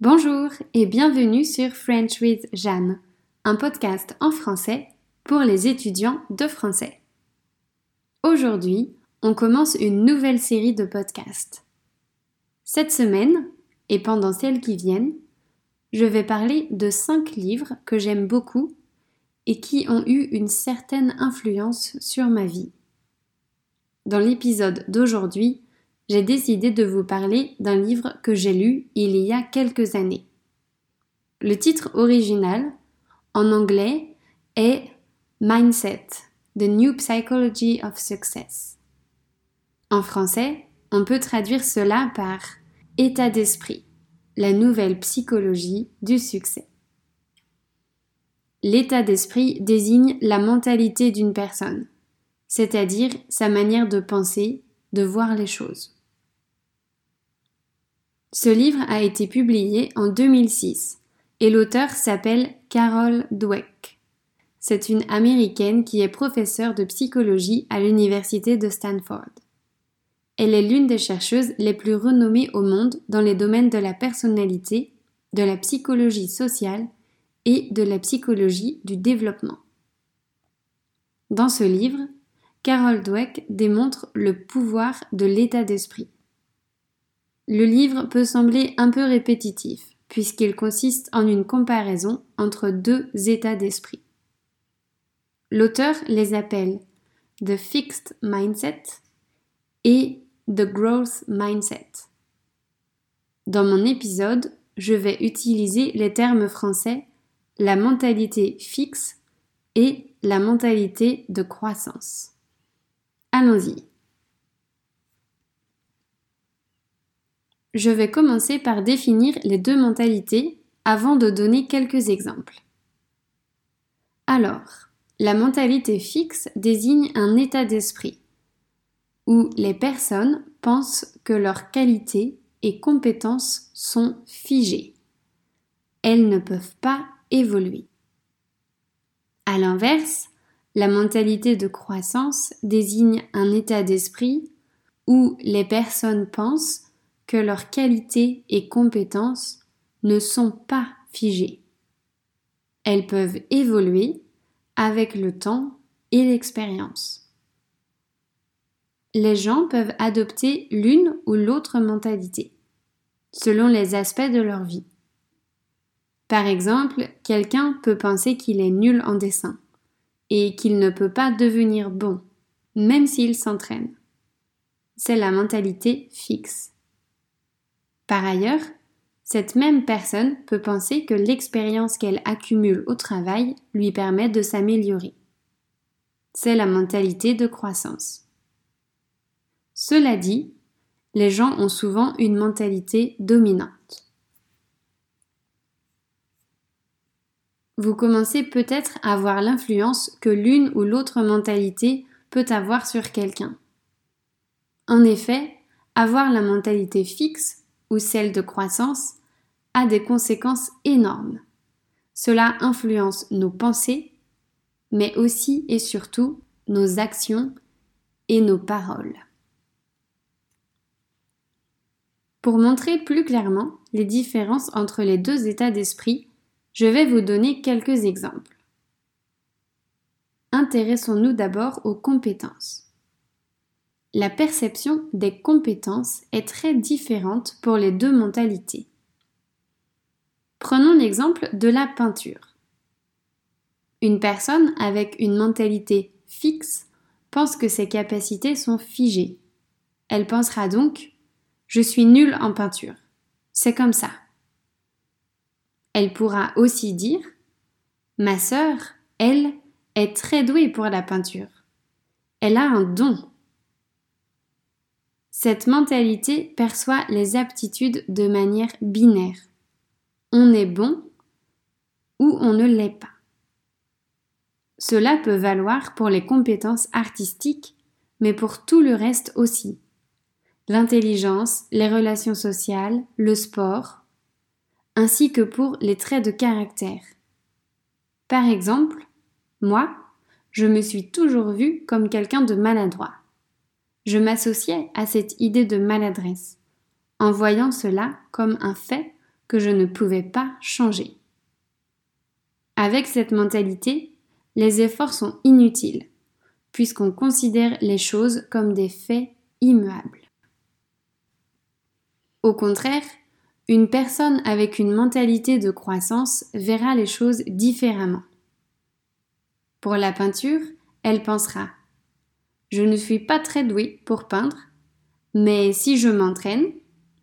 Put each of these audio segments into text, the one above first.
Bonjour et bienvenue sur French with Jeanne, un podcast en français pour les étudiants de français. Aujourd'hui, on commence une nouvelle série de podcasts. Cette semaine, et pendant celles qui viennent, je vais parler de cinq livres que j'aime beaucoup et qui ont eu une certaine influence sur ma vie. Dans l'épisode d'aujourd'hui, j'ai décidé de vous parler d'un livre que j'ai lu il y a quelques années. Le titre original, en anglais, est Mindset, The New Psychology of Success. En français, on peut traduire cela par État d'esprit, la nouvelle psychologie du succès. L'état d'esprit désigne la mentalité d'une personne, c'est-à-dire sa manière de penser, de voir les choses. Ce livre a été publié en 2006 et l'auteur s'appelle Carol Dweck. C'est une américaine qui est professeure de psychologie à l'université de Stanford. Elle est l'une des chercheuses les plus renommées au monde dans les domaines de la personnalité, de la psychologie sociale et de la psychologie du développement. Dans ce livre, Carol Dweck démontre le pouvoir de l'état d'esprit. Le livre peut sembler un peu répétitif, puisqu'il consiste en une comparaison entre deux états d'esprit. L'auteur les appelle The Fixed Mindset et The Growth Mindset. Dans mon épisode, je vais utiliser les termes français la mentalité fixe et la mentalité de croissance. Allons-y. Je vais commencer par définir les deux mentalités avant de donner quelques exemples. Alors, la mentalité fixe désigne un état d'esprit où les personnes pensent que leurs qualités et compétences sont figées. Elles ne peuvent pas évoluer. À l'inverse, la mentalité de croissance désigne un état d'esprit où les personnes pensent leurs qualités et compétences ne sont pas figées. Elles peuvent évoluer avec le temps et l'expérience. Les gens peuvent adopter l'une ou l'autre mentalité, selon les aspects de leur vie. Par exemple, quelqu'un peut penser qu'il est nul en dessin et qu'il ne peut pas devenir bon, même s'il s'entraîne. C'est la mentalité fixe. Par ailleurs, cette même personne peut penser que l'expérience qu'elle accumule au travail lui permet de s'améliorer. C'est la mentalité de croissance. Cela dit, les gens ont souvent une mentalité dominante. Vous commencez peut-être à voir l'influence que l'une ou l'autre mentalité peut avoir sur quelqu'un. En effet, avoir la mentalité fixe ou celle de croissance a des conséquences énormes. Cela influence nos pensées, mais aussi et surtout nos actions et nos paroles. Pour montrer plus clairement les différences entre les deux états d'esprit, je vais vous donner quelques exemples. Intéressons-nous d'abord aux compétences la perception des compétences est très différente pour les deux mentalités. Prenons l'exemple de la peinture. Une personne avec une mentalité fixe pense que ses capacités sont figées. Elle pensera donc Je suis nulle en peinture. C'est comme ça. Elle pourra aussi dire Ma sœur, elle, est très douée pour la peinture. Elle a un don cette mentalité perçoit les aptitudes de manière binaire. On est bon ou on ne l'est pas. Cela peut valoir pour les compétences artistiques, mais pour tout le reste aussi. L'intelligence, les relations sociales, le sport, ainsi que pour les traits de caractère. Par exemple, moi, je me suis toujours vue comme quelqu'un de maladroit. Je m'associais à cette idée de maladresse, en voyant cela comme un fait que je ne pouvais pas changer. Avec cette mentalité, les efforts sont inutiles, puisqu'on considère les choses comme des faits immuables. Au contraire, une personne avec une mentalité de croissance verra les choses différemment. Pour la peinture, elle pensera Je ne suis pas très douée pour peindre, mais si je m'entraîne,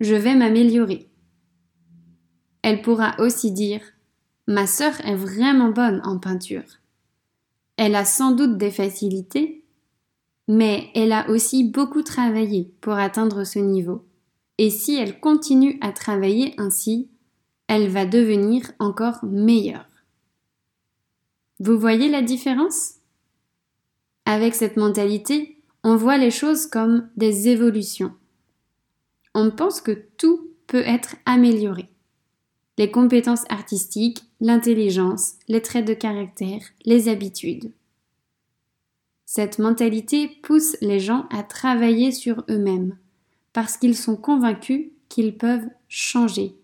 je vais m'améliorer. Elle pourra aussi dire Ma sœur est vraiment bonne en peinture. Elle a sans doute des facilités, mais elle a aussi beaucoup travaillé pour atteindre ce niveau. Et si elle continue à travailler ainsi, elle va devenir encore meilleure. Vous voyez la différence? Avec cette mentalité, on voit les choses comme des évolutions. On pense que tout peut être amélioré. Les compétences artistiques, l'intelligence, les traits de caractère, les habitudes. Cette mentalité pousse les gens à travailler sur eux-mêmes, parce qu'ils sont convaincus qu'ils peuvent changer.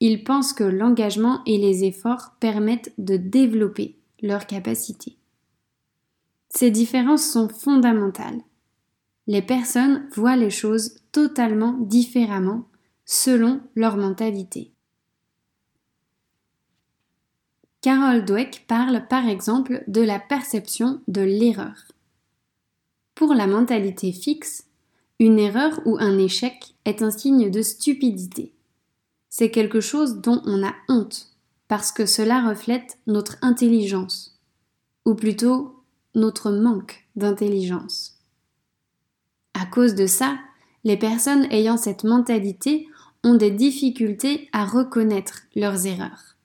Ils pensent que l'engagement et les efforts permettent de développer leurs capacités. Ces différences sont fondamentales. Les personnes voient les choses totalement différemment selon leur mentalité. Carol Dweck parle par exemple de la perception de l'erreur. Pour la mentalité fixe, une erreur ou un échec est un signe de stupidité. C'est quelque chose dont on a honte, parce que cela reflète notre intelligence, ou plutôt notre manque d'intelligence. À cause de ça, les personnes ayant cette mentalité ont des difficultés à reconnaître leurs erreurs,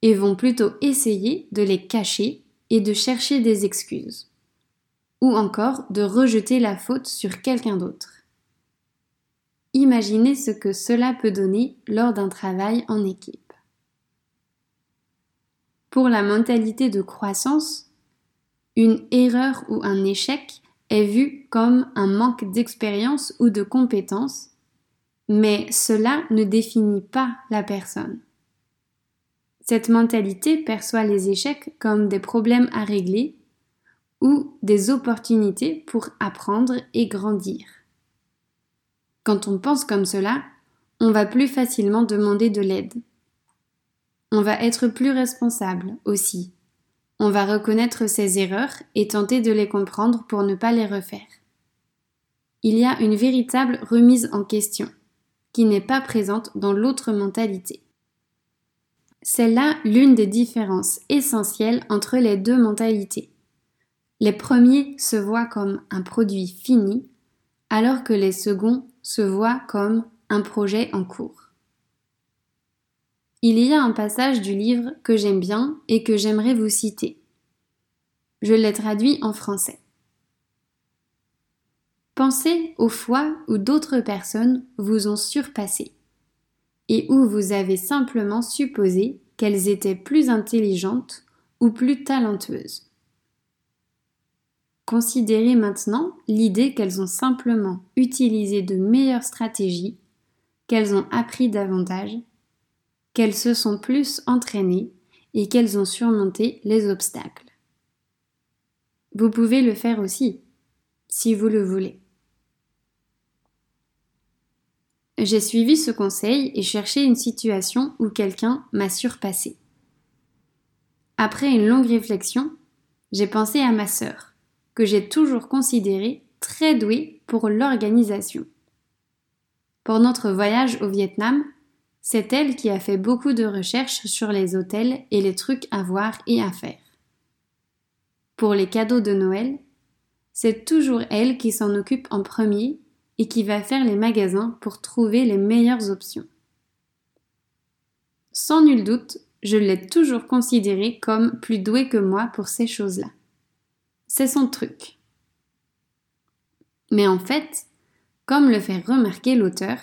et vont plutôt essayer de les cacher et de chercher des excuses ou encore de rejeter la faute sur quelqu'un d'autre. Imaginez ce que cela peut donner lors d'un travail en équipe. Pour la mentalité de croissance, une erreur ou un échec est vu comme un manque d'expérience ou de compétence, mais cela ne définit pas la personne. Cette mentalité perçoit les échecs comme des problèmes à régler ou des opportunités pour apprendre et grandir. Quand on pense comme cela, on va plus facilement demander de l'aide. On va être plus responsable aussi. On va reconnaître ses erreurs et tenter de les comprendre pour ne pas les refaire. Il y a une véritable remise en question, qui n'est pas présente dans l'autre mentalité. C'est là l'une des différences essentielles entre les deux mentalités. Les premiers se voient comme un produit fini, alors que les seconds se voient comme un projet en cours. Il y a un passage du livre que j'aime bien et que j'aimerais vous citer. Je l'ai traduit en français. Pensez aux fois où d'autres personnes vous ont surpassé et où vous avez simplement supposé qu'elles étaient plus intelligentes ou plus talentueuses. Considérez maintenant l'idée qu'elles ont simplement utilisé de meilleures stratégies, qu'elles ont appris davantage, qu'elles se sont plus entraînées et qu'elles ont surmonté les obstacles. Vous pouvez le faire aussi, si vous le voulez. J'ai suivi ce conseil et cherché une situation où quelqu'un m'a surpassé. Après une longue réflexion, j'ai pensé à ma sœur que j'ai toujours considérée très douée pour l'organisation. Pour notre voyage au Vietnam, c'est elle qui a fait beaucoup de recherches sur les hôtels et les trucs à voir et à faire. Pour les cadeaux de Noël, c'est toujours elle qui s'en occupe en premier et qui va faire les magasins pour trouver les meilleures options. Sans nul doute, je l'ai toujours considérée comme plus douée que moi pour ces choses-là. C'est son truc. Mais en fait, comme le fait remarquer l'auteur,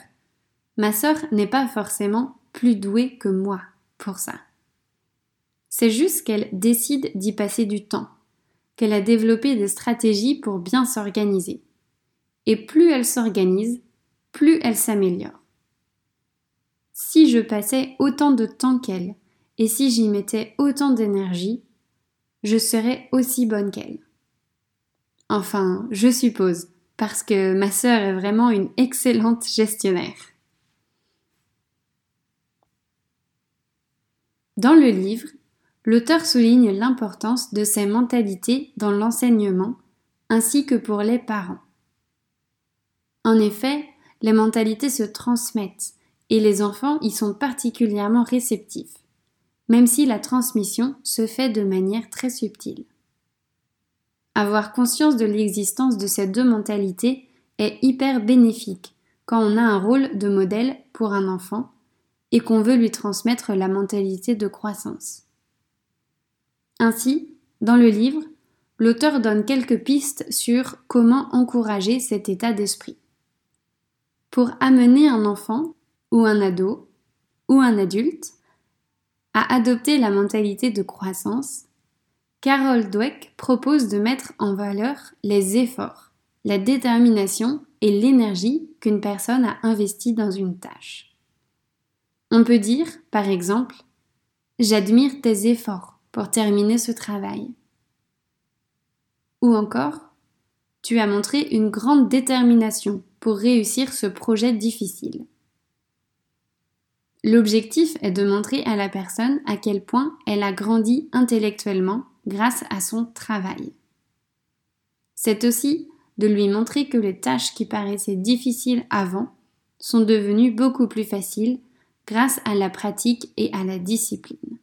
ma sœur n'est pas forcément plus douée que moi pour ça. C'est juste qu'elle décide d'y passer du temps, qu'elle a développé des stratégies pour bien s'organiser. Et plus elle s'organise, plus elle s'améliore. si je passais autant de temps qu'elle, et si j'y mettais autant d'énergie, je serais aussi bonne qu'elle. Enfin, je suppose, parce que ma sœur est vraiment une excellente gestionnaire. Dans le livre, l'auteur souligne l'importance de ces mentalités dans l'enseignement ainsi que pour les parents. En effet, les mentalités se transmettent et les enfants y sont particulièrement réceptifs, même si la transmission se fait de manière très subtile. Avoir conscience de l'existence de ces deux mentalités est hyper bénéfique quand on a un rôle de modèle pour un enfant et qu'on veut lui transmettre la mentalité de croissance. Ainsi, dans le livre, l'auteur donne quelques pistes sur comment encourager cet état d'esprit. Pour amener un enfant ou un ado ou un adulte à adopter la mentalité de croissance, Carol Dweck propose de mettre en valeur les efforts, la détermination et l'énergie qu'une personne a investi dans une tâche. On peut dire, par exemple, J'admire tes efforts pour terminer ce travail. Ou encore, tu as montré une grande détermination pour réussir ce projet difficile. L'objectif est de montrer à la personne à quel point elle a grandi intellectuellement grâce à son travail. C'est aussi de lui montrer que les tâches qui paraissaient difficiles avant sont devenues beaucoup plus faciles grâce à la pratique et à la discipline.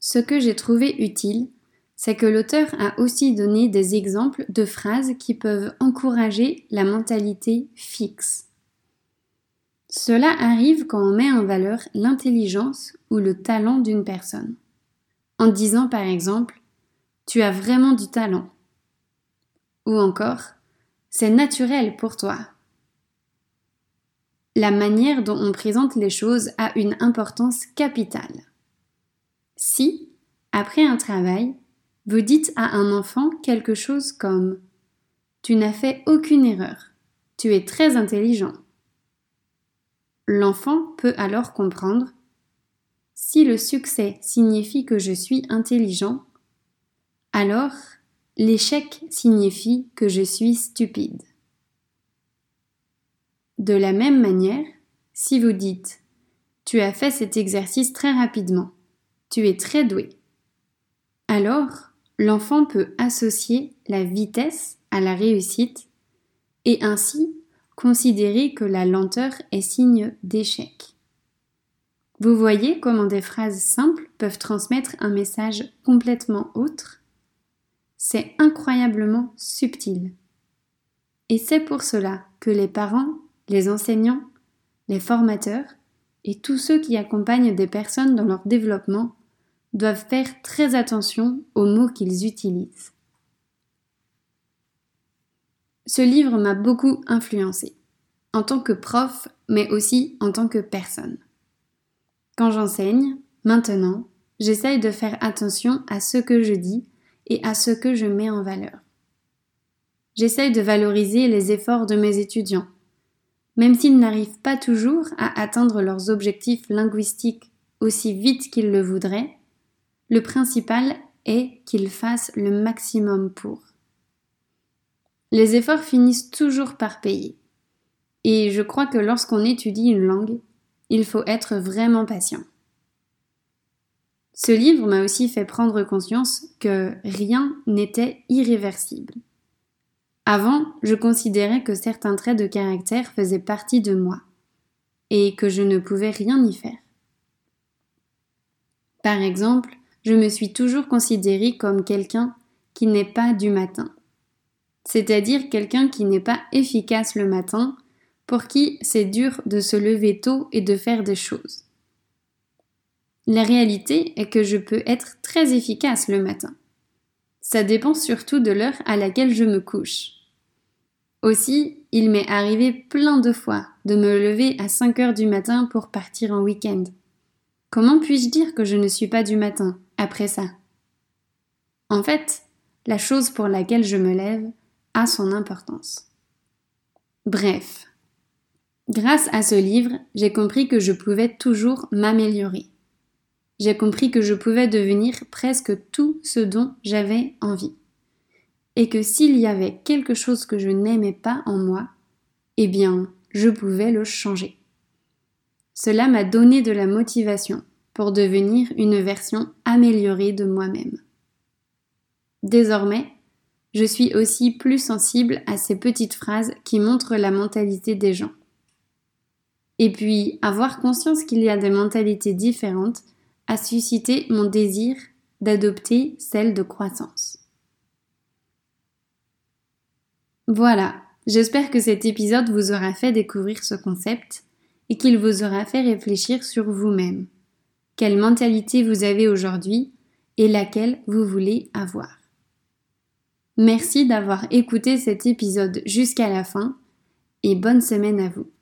Ce que j'ai trouvé utile, c'est que l'auteur a aussi donné des exemples de phrases qui peuvent encourager la mentalité fixe. Cela arrive quand on met en valeur l'intelligence ou le talent d'une personne. En disant par exemple Tu as vraiment du talent. Ou encore C'est naturel pour toi. La manière dont on présente les choses a une importance capitale. Si, après un travail, vous dites à un enfant quelque chose comme Tu n'as fait aucune erreur, tu es très intelligent. L'enfant peut alors comprendre Si le succès signifie que je suis intelligent, alors l'échec signifie que je suis stupide. De la même manière, si vous dites Tu as fait cet exercice très rapidement, tu es très doué. Alors, l'enfant peut associer la vitesse à la réussite et ainsi considérer que la lenteur est signe d'échec. Vous voyez comment des phrases simples peuvent transmettre un message complètement autre? C'est incroyablement subtil. Et c'est pour cela que les parents, les enseignants, les formateurs et tous ceux qui accompagnent des personnes dans leur développement doivent faire très attention aux mots qu'ils utilisent. Ce livre m'a beaucoup influencé, en tant que prof, mais aussi en tant que personne. Quand j'enseigne, maintenant, j'essaye de faire attention à ce que je dis et à ce que je mets en valeur. J'essaye de valoriser les efforts de mes étudiants, même s'ils n'arrivent pas toujours à atteindre leurs objectifs linguistiques aussi vite qu'ils le voudraient, le principal est qu'ils fassent le maximum pour. Les efforts finissent toujours par payer. Et je crois que lorsqu'on étudie une langue, il faut être vraiment patient. Ce livre m'a aussi fait prendre conscience que rien n'était irréversible. Avant, je considérais que certains traits de caractère faisaient partie de moi et que je ne pouvais rien y faire. Par exemple, je me suis toujours considérée comme quelqu'un qui n'est pas du matin. C'est-à-dire quelqu'un qui n'est pas efficace le matin, pour qui c'est dur de se lever tôt et de faire des choses. La réalité est que je peux être très efficace le matin. Ça dépend surtout de l'heure à laquelle je me couche. Aussi, il m'est arrivé plein de fois de me lever à 5 heures du matin pour partir en week-end. Comment puis-je dire que je ne suis pas du matin après ça? En fait, la chose pour laquelle je me lève a son importance. Bref, Grâce à ce livre, j'ai compris que je pouvais toujours m'améliorer. J'ai compris que je pouvais devenir presque tout ce dont j'avais envie. Et que s'il y avait quelque chose que je n'aimais pas en moi, eh bien, je pouvais le changer. Cela m'a donné de la motivation pour devenir une version améliorée de moi-même. Désormais, je suis aussi plus sensible à ces petites phrases qui montrent la mentalité des gens. Et puis, avoir conscience qu'il y a des mentalités différentes a suscité mon désir d'adopter celle de croissance. Voilà, j'espère que cet épisode vous aura fait découvrir ce concept et qu'il vous aura fait réfléchir sur vous-même. Quelle mentalité vous avez aujourd'hui et laquelle vous voulez avoir. Merci d'avoir écouté cet épisode jusqu'à la fin et bonne semaine à vous.